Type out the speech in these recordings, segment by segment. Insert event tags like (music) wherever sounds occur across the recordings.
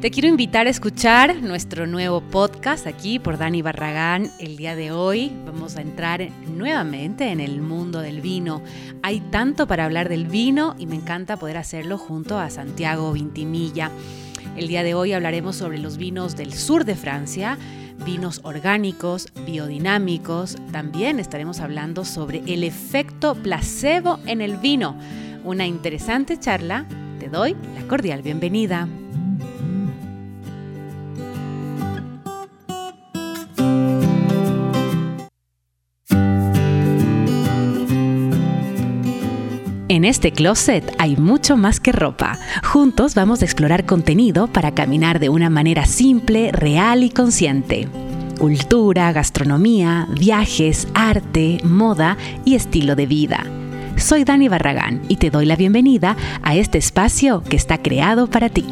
Te quiero invitar a escuchar nuestro nuevo podcast aquí por Dani Barragán. El día de hoy vamos a entrar nuevamente en el mundo del vino. Hay tanto para hablar del vino y me encanta poder hacerlo junto a Santiago Vintimilla. El día de hoy hablaremos sobre los vinos del sur de Francia, vinos orgánicos, biodinámicos. También estaremos hablando sobre el efecto placebo en el vino. Una interesante charla. Te doy la cordial bienvenida. En este closet hay mucho más que ropa. Juntos vamos a explorar contenido para caminar de una manera simple, real y consciente. Cultura, gastronomía, viajes, arte, moda y estilo de vida. Soy Dani Barragán y te doy la bienvenida a este espacio que está creado para ti.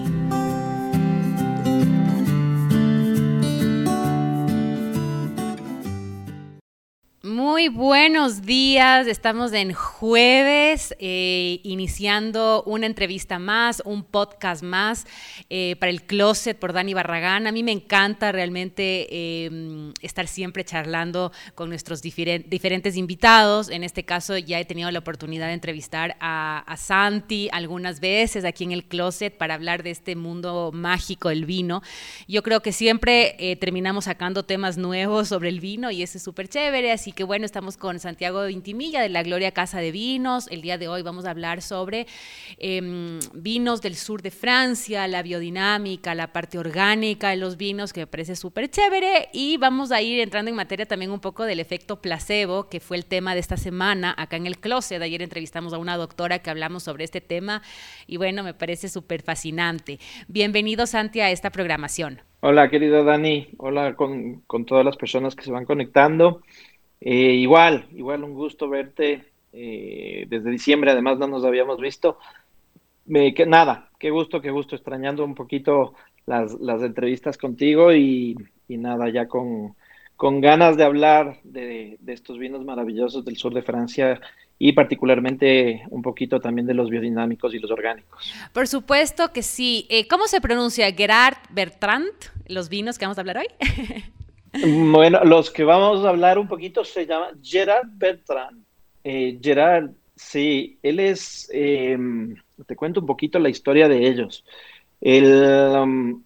Buenos días, estamos en jueves, eh, iniciando una entrevista más, un podcast más eh, para el Closet por Dani Barragán. A mí me encanta realmente eh, estar siempre charlando con nuestros diferentes invitados. En este caso ya he tenido la oportunidad de entrevistar a, a, Santi algunas veces aquí en el Closet para hablar de este mundo mágico del vino. Yo creo que siempre terminamos sacando temas nuevos sobre el vino y eso es súper chévere, así que bueno, estamos con Santiago Vintimilla de la Gloria Casa de Vinos. El día de hoy vamos a hablar sobre em, vinos del sur de Francia, la biodinámica, la parte orgánica de los vinos, que me parece súper chévere. Y vamos a ir entrando en materia también un poco del efecto placebo, que fue el tema de esta semana acá en el Closet. Ayer entrevistamos a una doctora que hablamos sobre este tema y bueno, me parece súper fascinante. Bienvenido, Santi, a esta programación. Hola, querido Dani. Hola con, con todas las personas que se van conectando. Eh, igual, igual un gusto verte. Eh, desde diciembre además no nos habíamos visto. Me, que, nada, qué gusto, qué gusto, extrañando un poquito las, las entrevistas contigo y, y nada, ya con, con, ganas de hablar de, de, estos vinos maravillosos del sur de Francia y particularmente un poquito también de los biodinámicos y los orgánicos. Por supuesto que sí. Eh, ¿Cómo se pronuncia Gerard Bertrand, los vinos que vamos a hablar hoy? (laughs) Bueno, los que vamos a hablar un poquito se llama Gerard Bertrand. Eh, Gerard, sí, él es, eh, te cuento un poquito la historia de ellos. El, um,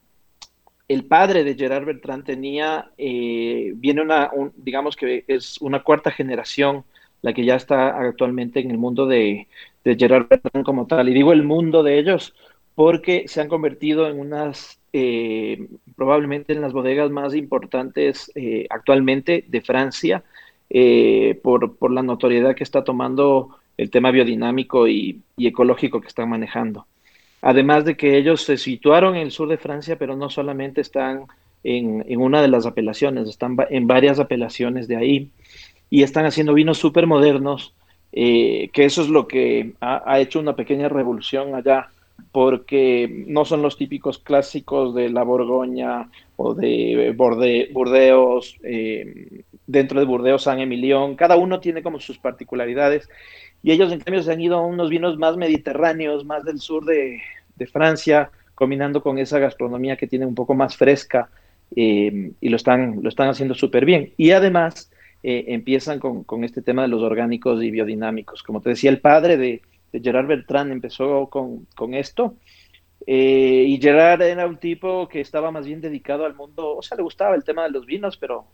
el padre de Gerard Bertrand tenía, eh, viene una, digamos que es una cuarta generación, la que ya está actualmente en el mundo de, de Gerard Bertrand como tal. Y digo el mundo de ellos porque se han convertido en unas eh, probablemente en las bodegas más importantes eh, actualmente de Francia, eh, por, por, la notoriedad que está tomando el tema biodinámico y, ecológico que están manejando. Además de que ellos se situaron en el sur de Francia, pero no solamente están en, en una de las apelaciones, están en varias apelaciones de ahí y están haciendo vinos súper modernos, que eso es lo que ha hecho una pequeña revolución allá porque no son los típicos clásicos de la Borgoña o de Burdeos, eh, dentro de Burdeos, San Emilión, cada uno tiene como sus particularidades y ellos en cambio se han ido a unos vinos más mediterráneos, más del sur de, Francia, combinando con esa gastronomía que tiene un poco más fresca eh, y lo están, lo están haciendo súper bien. Y además eh, empiezan con, con este tema de los orgánicos y biodinámicos. Como te decía, el padre de, Gerard Bertrand empezó con, con esto. Eh, y Gerard era un tipo que estaba más bien dedicado al mundo, o sea, le gustaba el tema de los vinos, pero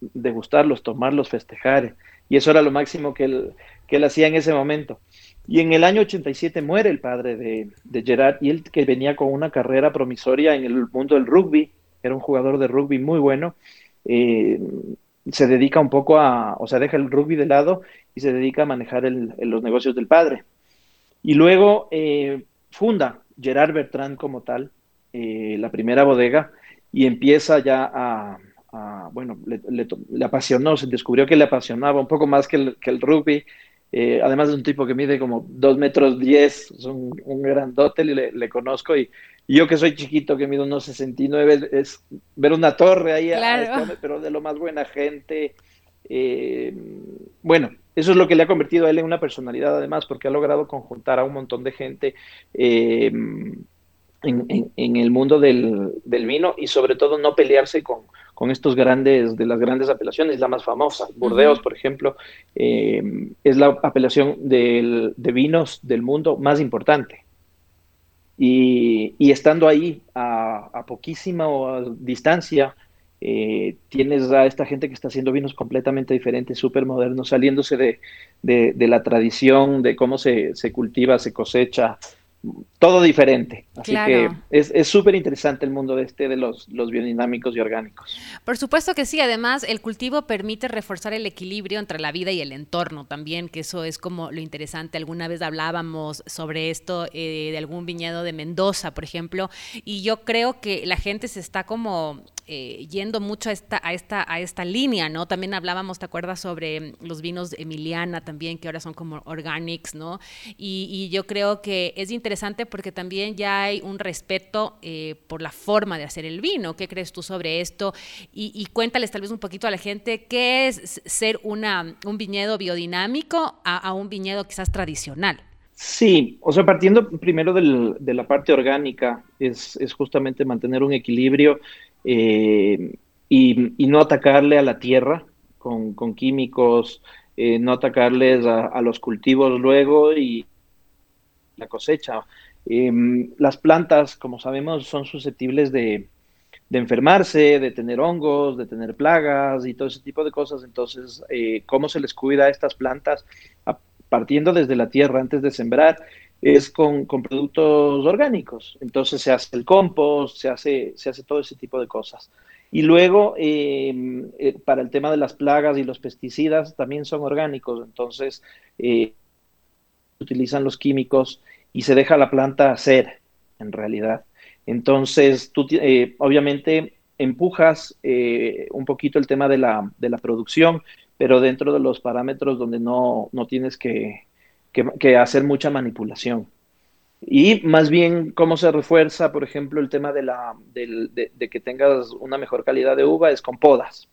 degustarlos, tomarlos, festejar. Y eso era lo máximo que él, que él hacía en ese momento. Y en el año 87 muere el padre de, de, Gerard y él que venía con una carrera promisoria en el mundo del rugby, era un jugador de rugby muy bueno, eh, se dedica un poco a, o sea, deja el rugby de lado y se dedica a manejar el, los negocios del padre. Y luego eh, funda Gerard Bertrand como tal, eh, la primera bodega, y empieza ya a, bueno, le, apasionó, se descubrió que le apasionaba un poco más que el, que el rugby. Eh, además es un tipo que mide como dos metros diez, es un, un grandote, y le, conozco y, yo que soy chiquito, que mido unos 69, es ver una torre ahí, este pero de lo más buena gente. bueno, eso es lo que le ha convertido a él en una personalidad, además, porque ha logrado conjuntar a un montón de gente. Eh, en, el mundo del, vino y sobre todo no pelearse con, con, estos grandes, de las grandes apelaciones, la más famosa, Burdeos, por ejemplo, eh, es la apelación de vinos del mundo más importante. Y, estando ahí a, poquísima distancia, eh, tienes a esta gente que está haciendo vinos completamente diferentes, súper modernos, saliéndose de, de, la tradición, de cómo se, se cultiva, se cosecha, todo diferente. Así que es súper interesante el mundo de este de los, los biodinámicos y orgánicos. Por supuesto que sí, además el cultivo permite reforzar el equilibrio entre la vida y el entorno también, que eso es como lo interesante. Alguna vez hablábamos sobre esto eh, de algún viñedo de Mendoza, por ejemplo, y yo creo que la gente se está como eh, yendo mucho a esta, a, esta, a esta línea, ¿no? También hablábamos, ¿te acuerdas? Sobre los vinos de Emiliana también, que ahora son como organics, ¿no? Y, yo creo que es interesante porque también ya hay un respeto eh, por la forma de hacer el vino. ¿Qué crees tú sobre esto? Y, cuéntales tal vez un poquito a la gente qué es ser una, un viñedo biodinámico a, un viñedo quizás tradicional. Sí, o sea, partiendo primero de la parte orgánica, es, es, justamente mantener un equilibrio eh, y, no atacarle a la tierra con, químicos, eh, no atacarles a, los cultivos luego y la cosecha. Em, las plantas, como sabemos, son susceptibles de, enfermarse, de tener hongos, de tener plagas y todo ese tipo de cosas. Entonces, eh, ¿cómo se les cuida a estas plantas? partiendo desde la tierra antes de sembrar, es con, productos orgánicos. Entonces se hace el compost, se hace, se hace todo ese tipo de cosas. Y luego, em, eh, para el tema de las plagas y los pesticidas, también son orgánicos. Entonces, eh, utilizan los químicos y se deja la planta hacer, en realidad. Entonces, tú eh, obviamente empujas un poquito el tema de la, de la producción, pero dentro de los parámetros donde no, no tienes que, que, hacer mucha manipulación. Y más bien, cómo se refuerza, por ejemplo, el tema de, la, de, que tengas una mejor calidad de uva es con podas.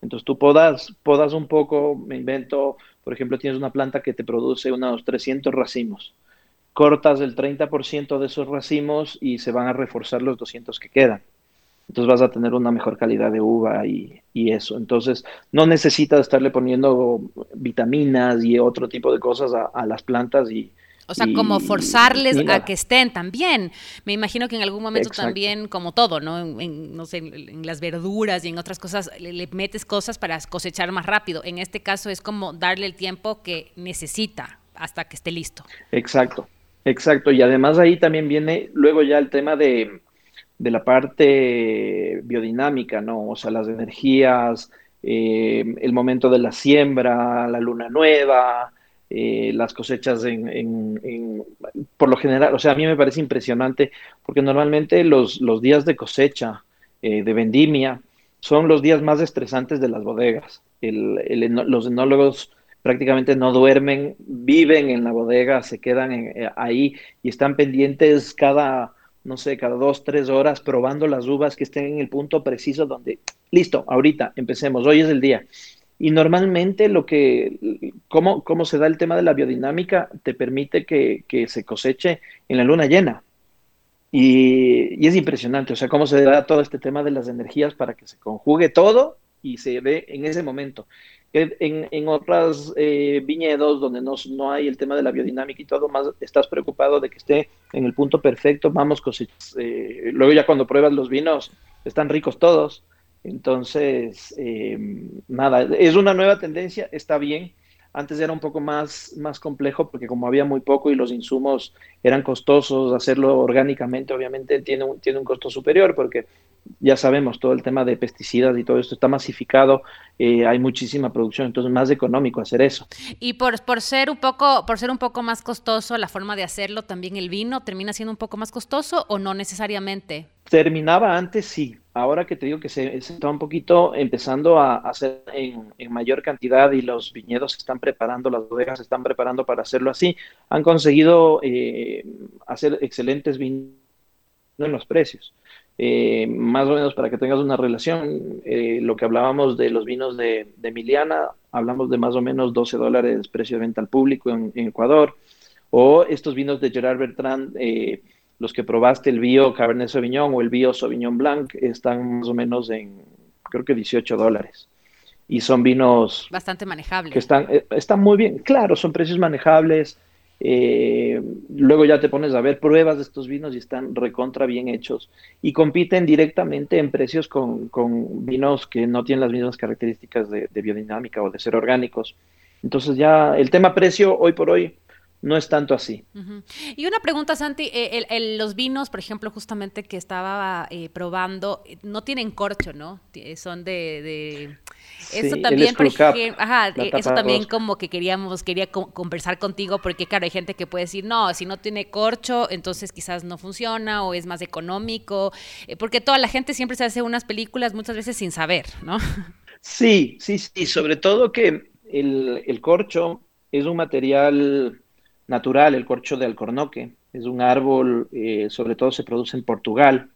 Entonces tú podas, podas un poco, me invento, por ejemplo, tienes una planta que te produce unos 300 racimos. Cortas el 30% de esos racimos y se van a reforzar los 200 que quedan entonces vas a tener una mejor calidad de uva y, eso. Entonces no necesitas estarle poniendo vitaminas y otro tipo de cosas a, las plantas y... O sea, como forzarles a que estén también. Me imagino que en algún momento también, como todo, ¿no? En, no sé, en las verduras y en otras cosas, le, metes cosas para cosechar más rápido. En este caso es como darle el tiempo que necesita hasta que esté listo. Exacto, exacto. Y además ahí también viene luego ya el tema de, de la parte biodinámica, ¿no? O sea, las energías, eh, el momento de la siembra, la luna nueva, eh, las cosechas en, por lo general, o sea, a mí me parece impresionante porque normalmente los, los días de cosecha, eh, de vendimia, son los días más estresantes de las bodegas. los enólogos prácticamente no duermen, viven en la bodega, se quedan ahí y están pendientes cada no sé, cada dos, tres horas probando las uvas que estén en el punto preciso donde, listo, ahorita, empecemos, hoy es el día. Y normalmente lo que, cómo, cómo se da el tema de la biodinámica, te permite que, se coseche en la luna llena. Y, y, es impresionante, o sea, cómo se da todo este tema de las energías para que se conjugue todo y se ve en ese momento. En, en otros eh, viñedos donde no, no, hay el tema de la biodinámica y todo, más estás preocupado de que esté en el punto perfecto, vamos, eh, luego ya cuando pruebas los vinos, están ricos todos. Entonces, eh, nada, es una nueva tendencia, está bien. Antes era un poco más, más complejo porque como había muy poco y los insumos eran costosos, hacerlo orgánicamente obviamente tiene tiene un costo superior porque ya sabemos, todo el tema de pesticidas y todo esto está masificado, eh, hay muchísima producción, entonces es más económico hacer eso. Y por, por, ser un poco, por ser un poco más costoso la forma de hacerlo, también el vino termina siendo un poco más costoso o no necesariamente. Terminaba antes, sí. Ahora que te digo que se, está un poquito empezando a hacer en, mayor cantidad y los viñedos se están preparando, las bodegas se están preparando para hacerlo así, han conseguido eh, hacer excelentes vinos en los precios. Eh, más o menos para que tengas una relación, eh, lo que hablábamos de los vinos de, Emiliana, hablamos de más o menos 12 dólares precio de venta al público en, Ecuador, o estos vinos de Gerard Bertrand, eh, los que probaste el Bio Cabernet Sauvignon o el Bio Sauvignon Blanc están más o menos en, creo que 18 dólares. Y son vinos... Bastante manejables. Que están, eh, están muy bien. Claro, son precios manejables. Eh, luego ya te pones a ver pruebas de estos vinos y están recontra bien hechos. Y compiten directamente en precios con, con vinos que no tienen las mismas características de, de biodinámica o de ser orgánicos. Entonces ya el tema precio hoy por hoy no es tanto así. Y una pregunta, Santi, eh, los vinos, por ejemplo, justamente que estaba eh, probando, eh, no tienen corcho, ¿no? Son de... eso también, por ejemplo, ajá, eso también como que queríamos, quería conversar contigo, porque claro, hay gente que puede decir, no, si no tiene corcho, entonces quizás no funciona o es más económico, porque toda la gente siempre se hace unas películas muchas veces sin saber, ¿no? Sí, sí, sí, sobre todo que el, el corcho es un material natural, el corcho de alcornoque. Es un árbol, eh, sobre todo se produce en Portugal.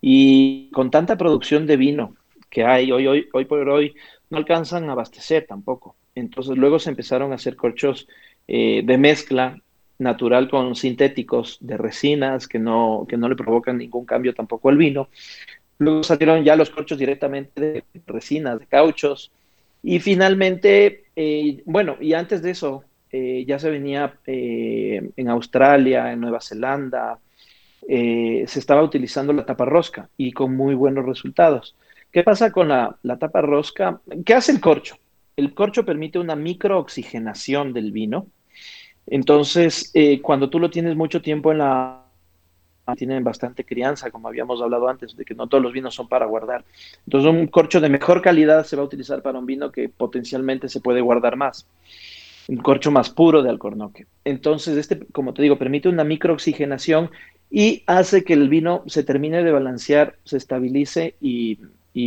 Y con tanta producción de vino que hay hoy, hoy, hoy por hoy, no alcanzan a abastecer tampoco. Entonces luego se empezaron a hacer corchos eh, de mezcla natural con sintéticos de resinas que no, que no le provocan ningún cambio tampoco al vino. Luego salieron ya los corchos directamente de resinas, de cauchos. Y finalmente, eh, bueno, y antes de eso, eh, ya se venía eh, en Australia, en Nueva Zelanda, eh, se estaba utilizando la tapa rosca y con muy buenos resultados. ¿Qué pasa con la, tapa rosca? ¿Qué hace el corcho? El corcho permite una microoxigenación del vino. Entonces, cuando tú lo tienes mucho tiempo en la... Tienen bastante crianza, como habíamos hablado antes, de que no todos los vinos son para guardar. Entonces, un corcho de mejor calidad se va a utilizar para un vino que potencialmente se puede guardar más un corcho más puro de alcornoque. Entonces, este, como te digo, permite una microoxigenación y hace que el vino se termine de balancear, se estabilice y,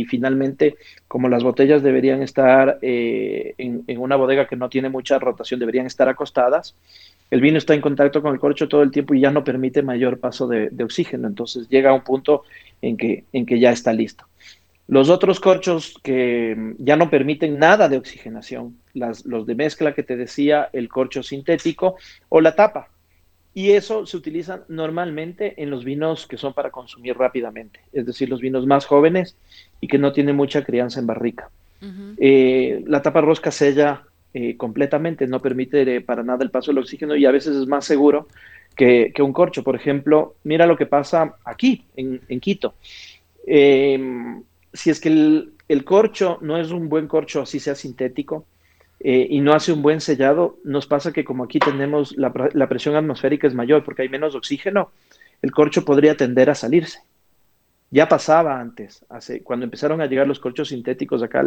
finalmente, como las botellas deberían estar eh, en, una bodega que no tiene mucha rotación, deberían estar acostadas, el vino está en contacto con el corcho todo el tiempo y ya no permite mayor paso de, de oxígeno. Entonces llega a un punto en que, en que ya está listo. Los otros corchos que ya no permiten nada de oxigenación, las, los de mezcla que te decía, el corcho sintético o la tapa. Y eso se utiliza normalmente en los vinos que son para consumir rápidamente, es decir, los vinos más jóvenes y que no tienen mucha crianza en barrica. Eh, la tapa rosca sella eh, completamente, no permite para nada el paso del oxígeno y a veces es más seguro que, un corcho. Por ejemplo, mira lo que pasa aquí, en, en Quito. Eh, si es que el, corcho no es un buen corcho, así sea sintético, eh, y no hace un buen sellado, nos pasa que como aquí tenemos la, presión atmosférica es mayor porque hay menos oxígeno, el corcho podría tender a salirse. Ya pasaba antes, hace, cuando empezaron a llegar los corchos sintéticos acá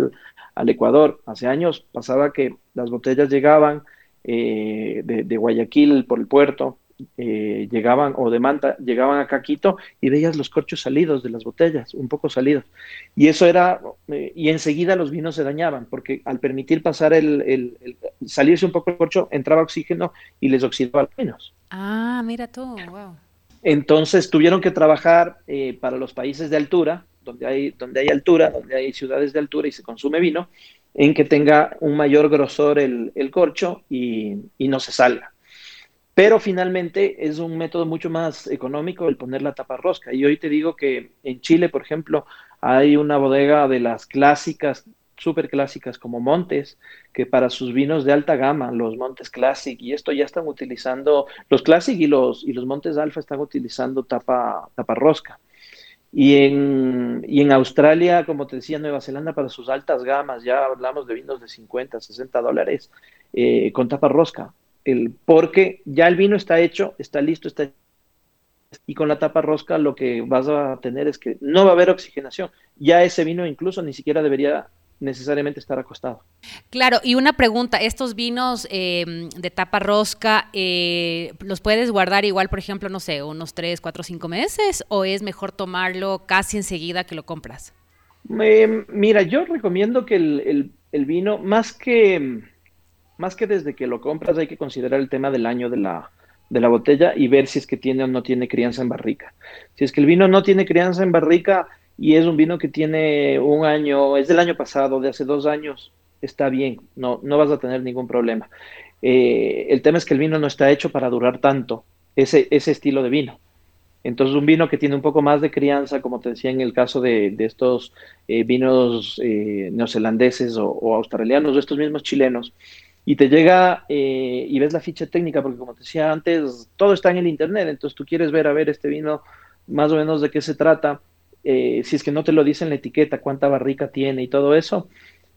al, Ecuador, hace años, pasaba que las botellas llegaban eh, de, Guayaquil por el puerto, eh, llegaban, o de Manta, llegaban a Caquito y veías los corchos salidos de las botellas, un poco salidos. Y eso era, eh, y enseguida los vinos se dañaban, porque al permitir pasar el, salirse un poco el corcho, entraba oxígeno y les oxidaba los vinos. Ah, mira tú, wow. Entonces tuvieron que trabajar eh, para los países de altura, donde hay, donde hay altura, donde hay ciudades de altura y se consume vino, en que tenga un mayor grosor el, corcho y, y no se salga. Pero finalmente es un método mucho más económico el poner la tapa rosca. Y hoy te digo que en Chile, por ejemplo, hay una bodega de las clásicas, súper clásicas como Montes, que para sus vinos de alta gama, los Montes Classic, y esto ya están utilizando, los Classic y los, y los Montes Alfa están utilizando tapa, tapa rosca. Y en, y en Australia, como te decía, Nueva Zelanda, para sus altas gamas, ya hablamos de vinos de 50, 60 dólares, eh, con tapa rosca el, porque ya el vino está hecho, está listo, está y con la tapa rosca lo que vas a tener es que no va a haber oxigenación. Ya ese vino incluso ni siquiera debería necesariamente estar acostado. Claro, y una pregunta, ¿estos vinos eh, de tapa rosca eh, los puedes guardar igual, por ejemplo, no sé, unos 3, 4, 5 meses o es mejor tomarlo casi enseguida que lo compras? mira, yo recomiendo que el vino, más que más que desde que lo compras hay que considerar el tema del año de la, de la botella y ver si es que tiene o no tiene crianza en barrica. Si es que el vino no tiene crianza en barrica y es un vino que tiene un año, es del año pasado, de hace dos años, está bien, no, no vas a tener ningún problema. Eh, el tema es que el vino no está hecho para durar tanto, ese, ese estilo de vino. Entonces, un vino que tiene un poco más de crianza, como te decía en el caso de, estos eh, vinos eh, neozelandeses o, australianos o estos mismos chilenos, y te llega eh, y ves la ficha técnica, porque como te decía antes, todo está en el Internet, entonces tú quieres ver, a ver, este vino más o menos de qué se trata, si es que no te lo dice en la etiqueta, cuánta barrica tiene y todo eso,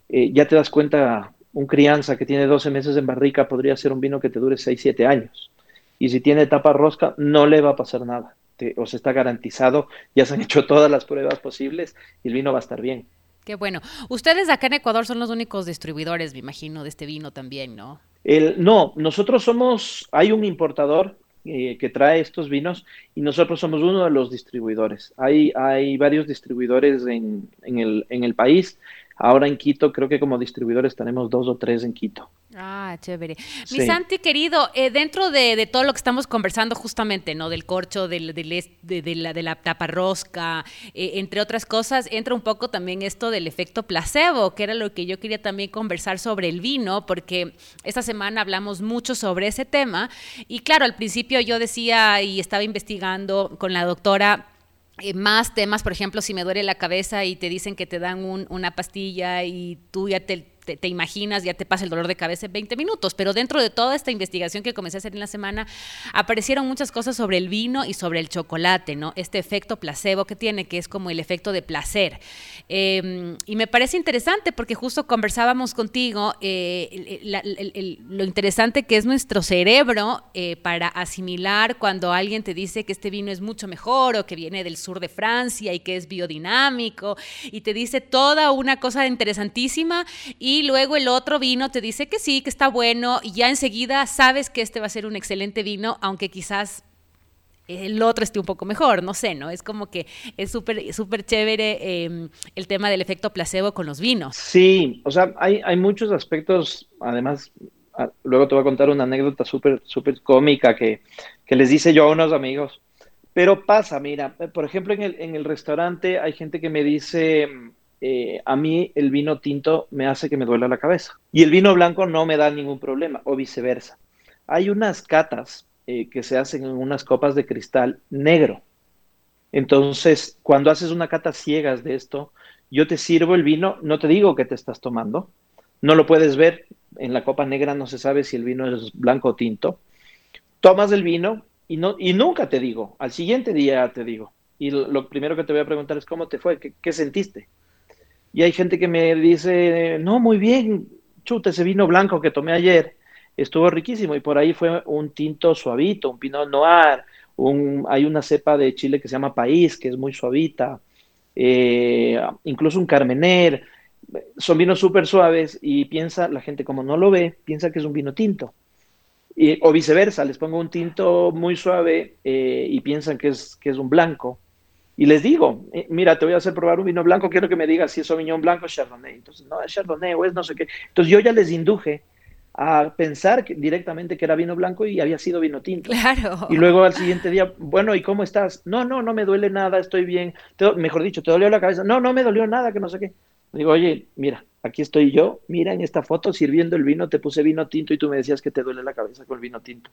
ya te das cuenta, un crianza que tiene 12 meses en barrica podría ser un vino que te dure 6, 7 años. Y si tiene tapa rosca, no le va a pasar nada. o se está garantizado, ya se han hecho todas las pruebas posibles y el vino va a estar bien. Qué bueno. Ustedes acá en Ecuador son los únicos distribuidores, me imagino, de este vino también, ¿no? El, no, nosotros somos, hay un importador eh, que trae estos vinos y nosotros somos uno de los distribuidores. Hay, hay varios distribuidores en, en, el, en el país. Ahora en Quito, creo que como distribuidores tenemos dos o tres en Quito. Ah, chévere. Mi Santi, querido, eh, dentro de, todo lo que estamos conversando justamente, ¿no? Del corcho, del, de, la, de la taparrosca, eh, entre otras cosas, entra un poco también esto del efecto placebo, que era lo que yo quería también conversar sobre el vino, porque esta semana hablamos mucho sobre ese tema. Y claro, al principio yo decía y estaba investigando con la doctora eh, más temas, por ejemplo, si me duele la cabeza y te dicen que te dan una pastilla y tú ya te te, imaginas, ya te pasa el dolor de cabeza en 20 minutos. Pero dentro de toda esta investigación que comencé a hacer en la semana, aparecieron muchas cosas sobre el vino y sobre el chocolate, ¿no? Este efecto placebo que tiene, que es como el efecto de placer. Em, y me parece interesante porque justo conversábamos contigo eh, lo interesante que es nuestro cerebro eh, para asimilar cuando alguien te dice que este vino es mucho mejor o que viene del sur de Francia y que es biodinámico y te dice toda una cosa interesantísima y y luego el otro vino te dice que sí, que está bueno, y ya enseguida sabes que este va a ser un excelente vino, aunque quizás el otro esté un poco mejor, no sé, ¿no? Es como que es súper súper chévere em, el tema del efecto placebo con los vinos. Sí, o sea, hay, hay muchos aspectos, además, luego te voy a contar una anécdota súper, súper cómica que, que les dice yo a unos amigos. Pero pasa, mira, por ejemplo, en el, en el restaurante hay gente que me dice, eh, a mí el vino tinto me hace que me duela la cabeza y el vino blanco no me da ningún problema o viceversa. Hay unas catas eh, que se hacen en unas copas de cristal negro. Entonces, cuando haces una cata ciegas de esto, yo te sirvo el vino, no te digo que te estás tomando, no lo puedes ver, en la copa negra no se sabe si el vino es blanco o tinto. Tomas el vino y, no, y nunca te digo, al siguiente día te digo. Y lo, primero que te voy a preguntar es cómo te fue, qué sentiste. Y hay gente que me dice, no, muy bien, chuta, ese vino blanco que tomé ayer estuvo riquísimo. Y por ahí fue un tinto suavito, un pinot noir. Un, hay una cepa de Chile que se llama País, que es muy suavita. Eh, incluso un Carmener. Son vinos súper suaves y piensa, la gente como no lo ve, piensa que es un vino tinto. Y, o viceversa, les pongo un tinto muy suave eh, y piensan que es, que es un blanco. Y les digo, eh, mira, te voy a hacer probar un vino blanco, quiero que me digas si es Sauvignon blanco o Chardonnay. Entonces, no, es Chardonnay o es no sé qué. Entonces yo ya les induje a pensar directamente que era vino blanco y había sido vino tinto. Claro. Y luego al siguiente día, bueno, ¿y cómo estás? No, no, no me duele nada, estoy bien. mejor dicho, ¿te dolió la cabeza? No, no me dolió nada, que no sé qué. Digo, oye, mira, aquí estoy yo, mira en esta foto sirviendo el vino, te puse vino tinto y tú me decías que te duele la cabeza con el vino tinto.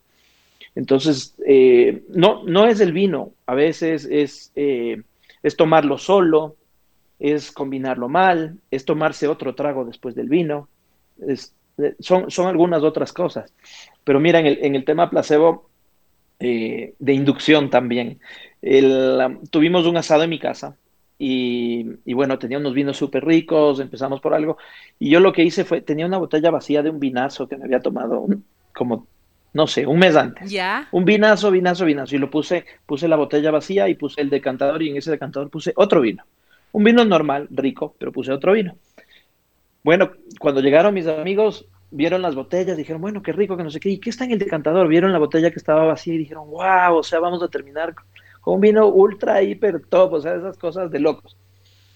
Entonces, eh, no, no es el vino, a veces es, eh, es tomarlo solo, es combinarlo mal, es tomarse otro trago después del vino, eh, son, son, algunas otras cosas. Pero mira, en el, en el tema placebo de inducción también, tuvimos un asado en mi casa y, y, bueno, tenía unos vinos súper ricos, empezamos por algo, y yo lo que hice fue, tenía una botella vacía de un vinazo que me había tomado como no sé, un mes antes. Ya. Un vinazo, vinazo, vinazo. Y lo puse, puse la botella vacía y puse el decantador y en ese decantador puse otro vino. Un vino normal, rico, pero puse otro vino. Bueno, cuando llegaron mis amigos, vieron las botellas, dijeron, bueno, qué rico, que no sé qué, ¿y qué está en el decantador? Vieron la botella que estaba vacía y dijeron, wow, o sea, vamos a terminar con un vino ultra, hiper top, o sea, esas cosas de locos.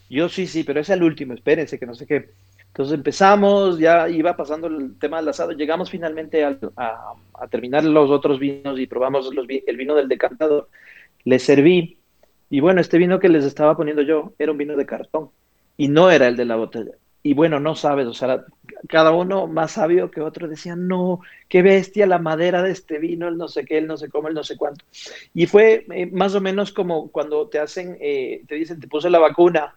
Yo sí, sí, pero es el último, espérense, que no sé qué. Entonces empezamos, ya iba pasando el tema del asado, llegamos finalmente a, terminar los otros vinos y probamos el vino del decantador. Les serví y bueno, este vino que les estaba poniendo yo era un vino de cartón y no era el de la botella. y bueno, no sabes, o sea, cada uno más sabio que otro decía, no, qué bestia la madera de este vino, el no sé qué, el no sé cómo, el no sé cuánto. Y fue eh, más o menos como cuando te hacen, eh, te dicen, te puse la vacuna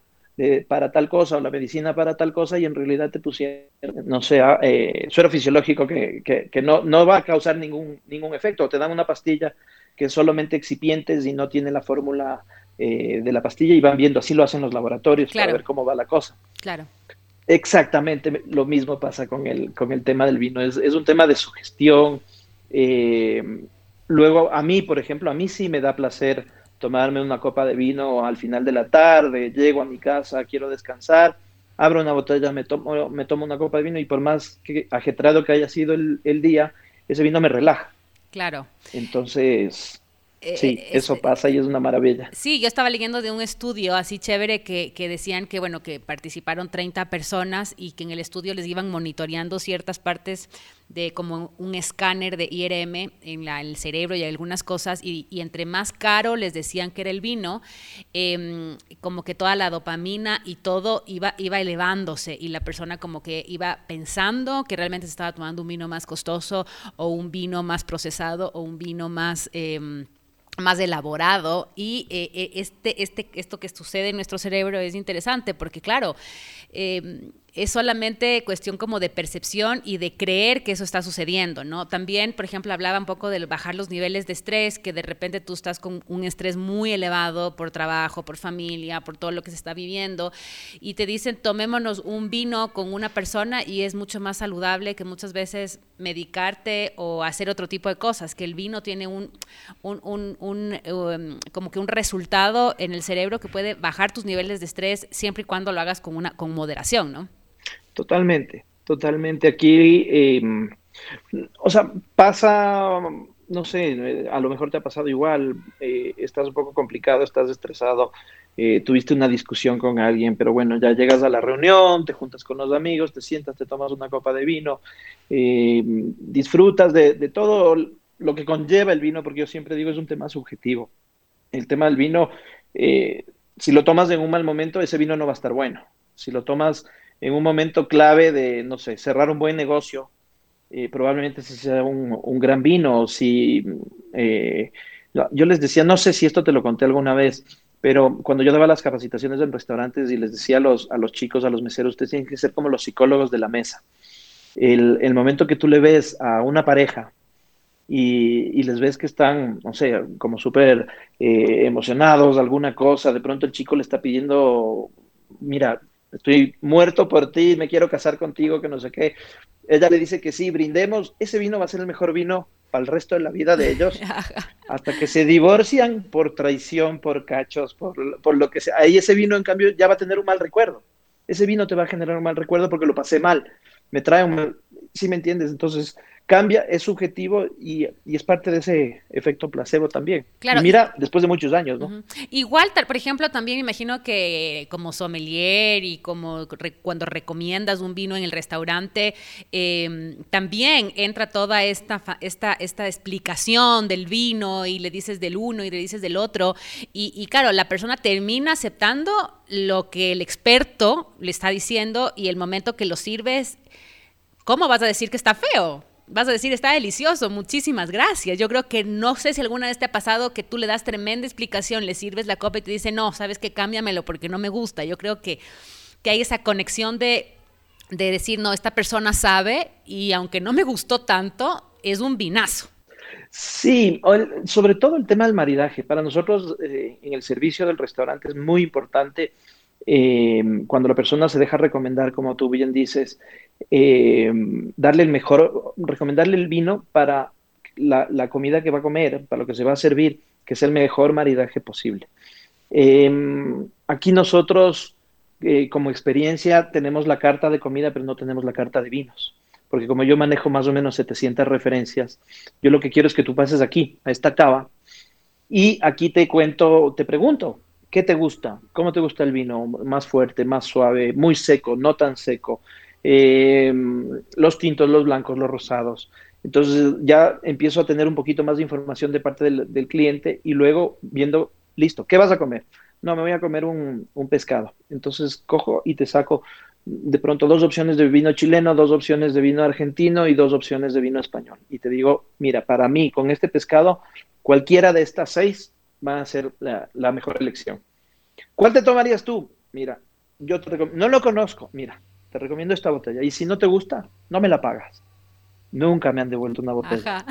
para tal cosa o la medicina para tal cosa y en realidad te pusieron, no sé, ah, eh, suero fisiológico que, que, no, no va a causar ningún, ningún efecto, te dan una pastilla que es solamente excipientes y no tiene la fórmula eh, de la pastilla y van viendo, así lo hacen los laboratorios para ver cómo va la cosa. Claro. Exactamente, lo mismo pasa con el, con el tema del vino, es, es un tema de sugestión. Eh, luego, a mí, por ejemplo, a mí sí me da placer tomarme una copa de vino al final de la tarde, llego a mi casa, quiero descansar, abro una botella, me tomo, me tomo una copa de vino y por más que ajetrado que haya sido el, el día, ese vino me relaja. Claro. Entonces, eh, sí, eh, eso pasa y es una maravilla. Sí, yo estaba leyendo de un estudio así chévere que, que, decían que, bueno, que participaron 30 personas y que en el estudio les iban monitoreando ciertas partes de como un escáner de IRM en el cerebro y algunas cosas y, entre más caro les decían que era el vino, em, como que toda la dopamina y todo iba, iba elevándose y la persona como que iba pensando que realmente se estaba tomando un vino más costoso o un vino más procesado o un vino más... Eh, más elaborado. Y eh, eh, este, este, esto que sucede en nuestro cerebro es interesante porque claro, eh, es solamente cuestión como de percepción y de creer que eso está sucediendo, ¿no? También, por ejemplo, hablaba un poco de bajar los niveles de estrés, que de repente tú estás con un estrés muy elevado por trabajo, por familia, por todo lo que se está viviendo, y te dicen, tomémonos un vino con una persona y es mucho más saludable que muchas veces medicarte o hacer otro tipo de cosas, que el vino tiene un, um, como que un resultado en el cerebro que puede bajar tus niveles de estrés siempre y cuando lo hagas con, una, con moderación, ¿no? Totalmente, totalmente. Aquí, em, o sea, pasa, no sé, a lo mejor te ha pasado igual, eh, estás un poco complicado, estás estresado, eh, tuviste una discusión con alguien, pero bueno, ya llegas a la reunión, te juntas con los amigos, te sientas, te tomas una copa de vino, em, disfrutas de, de todo lo que conlleva el vino, porque yo siempre digo es un tema subjetivo. El tema del vino, eh, si lo tomas en un mal momento, ese vino no va a estar bueno. Si lo tomas en un momento clave de, no sé, cerrar un buen negocio, eh, probablemente ese sea un, gran vino. Si, eh, yo les decía, no sé si esto te lo conté alguna vez, pero cuando yo daba las capacitaciones en restaurantes y les decía a los, a los chicos, a los meseros, ustedes tienen que ser como los psicólogos de la mesa. El, momento que tú le ves a una pareja y, les ves que están, no sé, como súper eh, emocionados, alguna cosa, de pronto el chico le está pidiendo, mira, estoy muerto por ti, me quiero casar contigo, que no sé qué. Ella le dice que sí, brindemos, ese vino va a ser el mejor vino para el resto de la vida de ellos, (laughs) hasta que se divorcian por traición, por cachos, por, por lo que sea. Ahí ese vino, en cambio, ya va a tener un mal recuerdo. Ese vino te va a generar un mal recuerdo porque lo pasé mal. Me trae un mal, ¿sí me entiendes? Entonces, cambia, es subjetivo y, es parte de ese efecto placebo también. Claro. Y mira, después de muchos años, ¿no? Igual, por ejemplo, también imagino que como sommelier y como cuando recomiendas un vino en el restaurante, em, también entra toda esta, esta, esta explicación del vino y le dices del uno y le dices del otro. Y, y claro, la persona termina aceptando lo que el experto le está diciendo y el momento que lo sirves, ¿cómo vas a decir que está feo? Vas a decir, está delicioso, muchísimas gracias. Yo creo que no sé si alguna vez te ha pasado que tú le das tremenda explicación, le sirves la copa y te dice, no, sabes que cámbiamelo porque no me gusta. Yo creo que, que hay esa conexión de, de decir, no, esta persona sabe y aunque no me gustó tanto, es un vinazo. Sí, sobre todo el tema del maridaje. Para nosotros eh, en el servicio del restaurante es muy importante eh, cuando la persona se deja recomendar, como tú bien dices, eh, darle el mejor, recomendarle el vino para la, comida que va a comer, para lo que se va a servir, que es el mejor maridaje posible. Em, aquí nosotros, eh, como experiencia, tenemos la carta de comida, pero no tenemos la carta de vinos. Porque como yo manejo más o menos 700 referencias, yo lo que quiero es que tú pases aquí, a esta cava, y aquí te cuento, te pregunto, ¿qué te gusta? ¿Cómo te gusta el vino? ¿Más fuerte, más suave, muy seco, no tan seco? Eh, los tintos, los blancos, los rosados. Entonces ya empiezo a tener un poquito más de información de parte del, cliente y luego viendo, listo, ¿qué vas a comer? No, me voy a comer un, pescado. Entonces cojo y te saco de pronto dos opciones de vino chileno, dos opciones de vino argentino y dos opciones de vino español. Y te digo, mira, para mí, con este pescado, cualquiera de estas seis va a ser la, mejor elección. ¿Cuál te tomarías tú? Mira, yo te no lo conozco, mira, te recomiendo esta botella. Y si no te gusta, no me la pagas. Nunca me han devuelto una botella.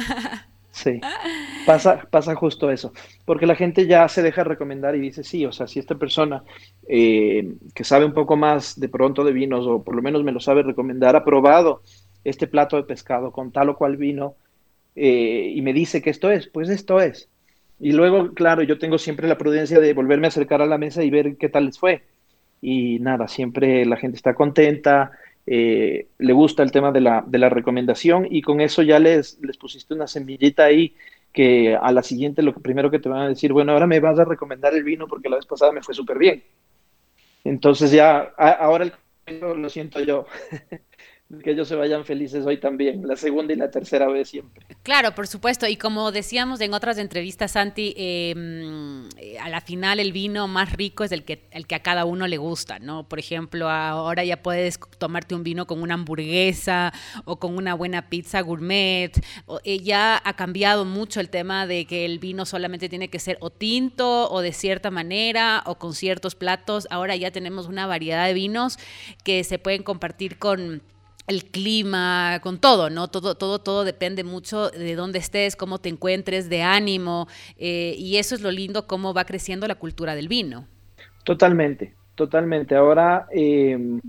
Sí, (laughs) pasa, pasa justo eso, porque la gente ya se deja recomendar y dice, sí, o sea, si esta persona eh, que sabe un poco más de pronto de vinos, o por lo menos me lo sabe recomendar, ha probado este plato de pescado con tal o cual vino eh, y me dice que esto es, pues esto es. Y luego, claro, yo tengo siempre la prudencia de volverme a acercar a la mesa y ver qué tal les fue. Y nada, siempre la gente está contenta, eh, le gusta el tema de la, de la, recomendación y con eso ya les, les pusiste una semillita ahí que a la siguiente lo primero que te van a decir, bueno, ahora me vas a recomendar el vino porque la vez pasada me fue súper bien. Entonces ya, ahora el, lo siento yo. (laughs) que ellos se vayan felices hoy también, la segunda y la tercera vez siempre. Claro, por supuesto, y como decíamos en otras entrevistas, Santi, em, eh, a la final el vino más rico es el que, el que a cada uno le gusta, ¿no? Por ejemplo, ahora ya puedes tomarte un vino con una hamburguesa o con una buena pizza gourmet, eh, ya ha cambiado mucho el tema de que el vino solamente tiene que ser o tinto o de cierta manera o con ciertos platos, ahora ya tenemos una variedad de vinos que se pueden compartir con el clima, con todo, ¿no? Todo, todo, todo depende mucho de dónde estés, cómo te encuentres, de ánimo, eh, y eso es lo lindo, cómo va creciendo la cultura del vino. Totalmente, totalmente. Ahora, em,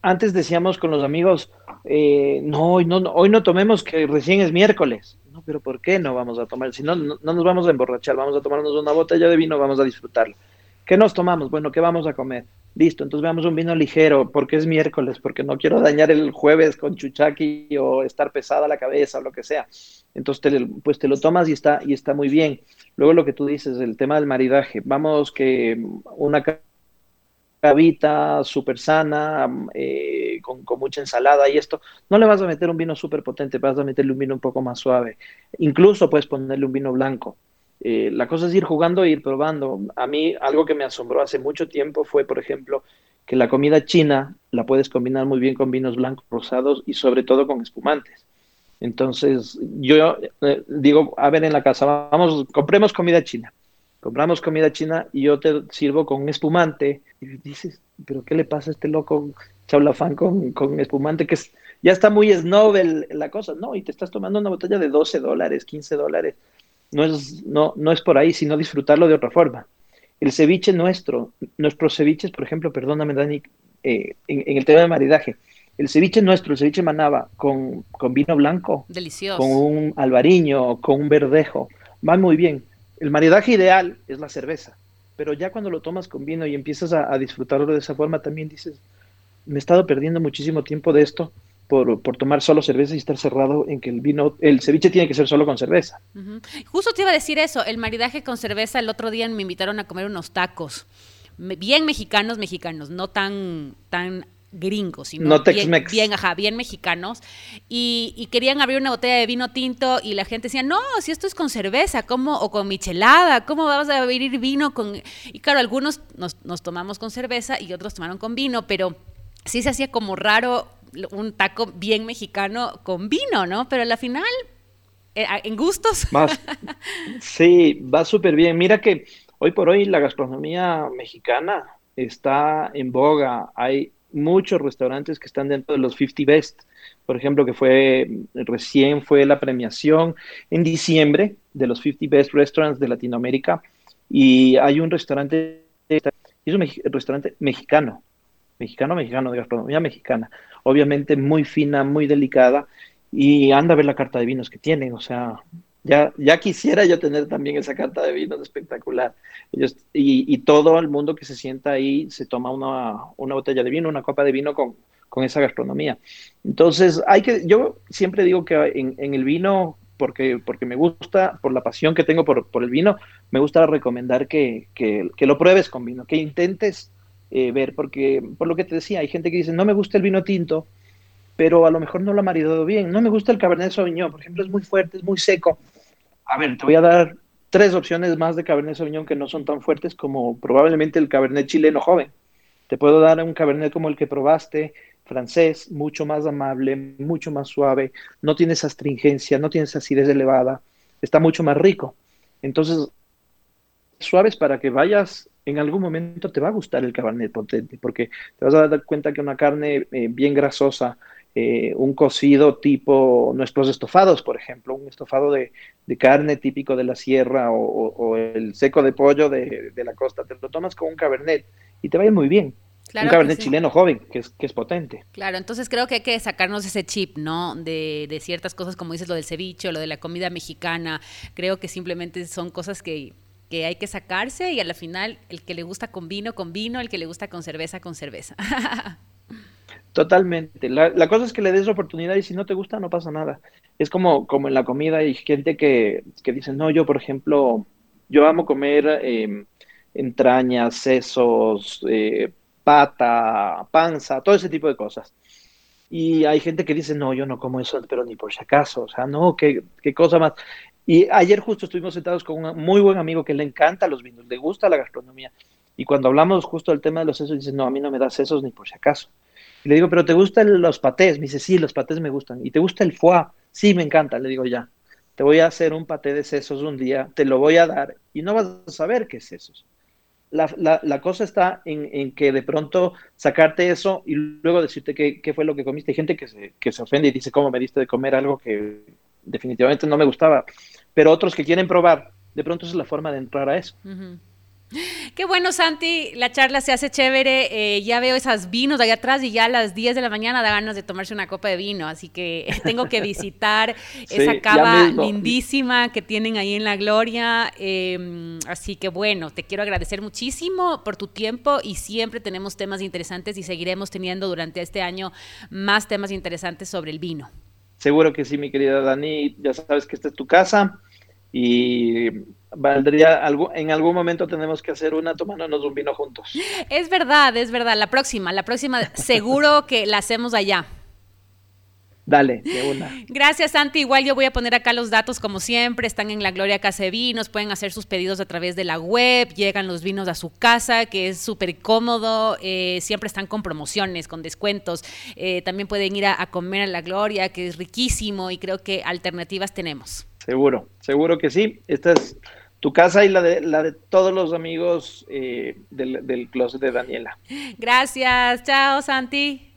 antes decíamos con los amigos, eh, no, hoy no, hoy no tomemos que recién es miércoles. No, pero ¿por qué no vamos a tomar? Si no, no, no nos vamos a emborrachar, vamos a tomarnos una botella de vino, vamos a disfrutarlo. ¿Qué nos tomamos? Bueno, ¿qué vamos a comer? Listo, entonces veamos un vino ligero, porque es miércoles, porque no quiero dañar el jueves con chuchaki o estar pesada la cabeza o lo que sea. Entonces, te, pues te lo tomas y está, y está muy bien. Luego lo que tú dices, el tema del maridaje. Vamos que una cabita súper sana, eh, con, con, mucha ensalada y esto, no le vas a meter un vino súper potente, vas a meterle un vino un poco más suave. Incluso puedes ponerle un vino blanco. Eh, la cosa es ir jugando e ir probando. A mí algo que me asombró hace mucho tiempo fue, por ejemplo, que la comida china la puedes combinar muy bien con vinos blancos, rosados y sobre todo con espumantes. Entonces, yo eh, digo, a ver en la casa, vamos, compremos comida china. Compramos comida china y yo te sirvo con espumante. Y dices, ¿pero qué le pasa a este loco chaulafán con, con espumante? Que es, ya está muy snob la cosa. No, y te estás tomando una botella de 12 dólares, 15 dólares no es, no, no es por ahí, sino disfrutarlo de otra forma. El ceviche nuestro, nuestros ceviches, por ejemplo, perdóname, Dani, eh, en, el tema de maridaje, el ceviche nuestro, el ceviche manaba con, con vino blanco, Delicioso. con un albariño, con un verdejo, va muy bien. El maridaje ideal es la cerveza, pero ya cuando lo tomas con vino y empiezas a disfrutarlo de esa forma, también dices, me he estado perdiendo muchísimo tiempo de esto por, tomar solo cerveza y estar cerrado en que el vino, el ceviche tiene que ser solo con cerveza. Justo te iba a decir eso, el maridaje con cerveza, el otro día me invitaron a comer unos tacos, bien mexicanos, mexicanos, no tan, tan gringos, sino no bien, bien, ajá, bien mexicanos, y, querían abrir una botella de vino tinto y la gente decía, no, si esto es con cerveza, ¿cómo? O con michelada, ¿cómo vas a abrir vino con...? Y claro, algunos nos, nos tomamos con cerveza y otros tomaron con vino, pero sí se hacía como raro un taco bien mexicano con vino, ¿no? Pero a la final, eh, en gustos. (laughs) sí, va súper bien. Mira que hoy por hoy la gastronomía mexicana está en boga. Hay muchos restaurantes que están dentro de los 50 Best. Por ejemplo, que fue recién fue la premiación en diciembre de los 50 Best Restaurants de Latinoamérica. Y hay un restaurante, es un restaurante mexicano, mexicano, mexicano, de gastronomía mexicana, obviamente muy fina, muy delicada, y anda a ver la carta de vinos que tienen, o sea, ya, ya quisiera yo tener también esa carta de vinos espectacular. Ellos, y, todo el mundo que se sienta ahí se toma una, una botella de vino, una copa de vino con, con, esa gastronomía. Entonces, hay que, yo siempre digo que en, en el vino, porque, porque me gusta, por la pasión que tengo por, por el vino, me gusta recomendar que, que, que, lo pruebes con vino, que intentes eh, ver, porque por lo que te decía, hay gente que dice, no me gusta el vino tinto, pero a lo mejor no lo ha maridado bien. No me gusta el Cabernet Sauvignon, por ejemplo, es muy fuerte, es muy seco. A ver, te voy a dar tres opciones más de Cabernet Sauvignon que no son tan fuertes como probablemente el Cabernet chileno joven. Te puedo dar un Cabernet como el que probaste, francés, mucho más amable, mucho más suave, no tiene esa astringencia, no tiene esa acidez elevada, está mucho más rico. Entonces, suaves para que vayas, en algún momento te va a gustar el cabernet potente, porque te vas a dar cuenta que una carne eh, bien grasosa, eh, un cocido tipo nuestros estofados, por ejemplo, un estofado de, carne típico de la sierra o, el seco de pollo de, la costa, te lo tomas con un cabernet y te va a ir muy bien. un cabernet chileno joven, que es, que es potente. Claro, entonces creo que hay que sacarnos ese chip, ¿no? De, de ciertas cosas, como dices, lo del ceviche o lo de la comida mexicana. Creo que simplemente son cosas que que hay que sacarse y a la final el que le gusta con vino, con vino, el que le gusta con cerveza, con cerveza. (laughs) Totalmente. La, cosa es que le des oportunidad y si no te gusta no pasa nada. Es como, como en la comida hay gente que, que dice, no, yo por ejemplo, yo amo comer em, entrañas, sesos, eh, pata, panza, todo ese tipo de cosas. Y hay gente que dice, no, yo no como eso, pero ni por si acaso, o sea, no, qué, qué cosa más. Y ayer justo estuvimos sentados con un muy buen amigo que le encanta los vinos, le gusta la gastronomía. Y cuando hablamos justo del tema de los sesos, dice, no, a mí no me da sesos ni por si acaso. Y le digo, pero ¿te gustan los patés? Me dice, sí, los patés me gustan. ¿Y te gusta el foie? Sí, me encanta. Le digo, ya, te voy a hacer un paté de sesos un día, te lo voy a dar y no vas a saber qué es sesos. La, la, cosa está en, en, que de pronto sacarte eso y luego decirte qué, qué, fue lo que comiste. Hay gente que se, que se ofende y dice, ¿cómo me diste de comer algo que definitivamente no me gustaba? Pero otros que quieren probar, de pronto es la forma de entrar a eso. Qué bueno, Santi, la charla se hace chévere. Eh, ya veo esas vinos allá atrás y ya a las 10 de la mañana da ganas de tomarse una copa de vino, así que (laughs) tengo que visitar esa cava lindísima que tienen ahí en La Gloria. Em, así que bueno, te quiero agradecer muchísimo por tu tiempo y siempre tenemos temas interesantes y seguiremos teniendo durante este año más temas interesantes sobre el vino. Seguro que sí, mi querida Dani, ya sabes que esta es tu casa y valdría algo, en algún momento tenemos que hacer una tomándonos un vino juntos. Es verdad, es verdad. La próxima, la próxima seguro que la hacemos allá. Dale, de una. Gracias, Santi. Igual yo voy a poner acá los datos como siempre. Están en la Gloria Casa de Vinos. Pueden hacer sus pedidos a través de la web. Llegan los vinos a su casa, que es súper cómodo. Eh, siempre están con promociones, con descuentos. Eh, también pueden ir a, comer a la Gloria, que es riquísimo y creo que alternativas tenemos. Seguro, seguro que sí. Esta es tu casa y la de, la de todos los amigos eh, del, del closet de Daniela. Gracias. Chao, Santi.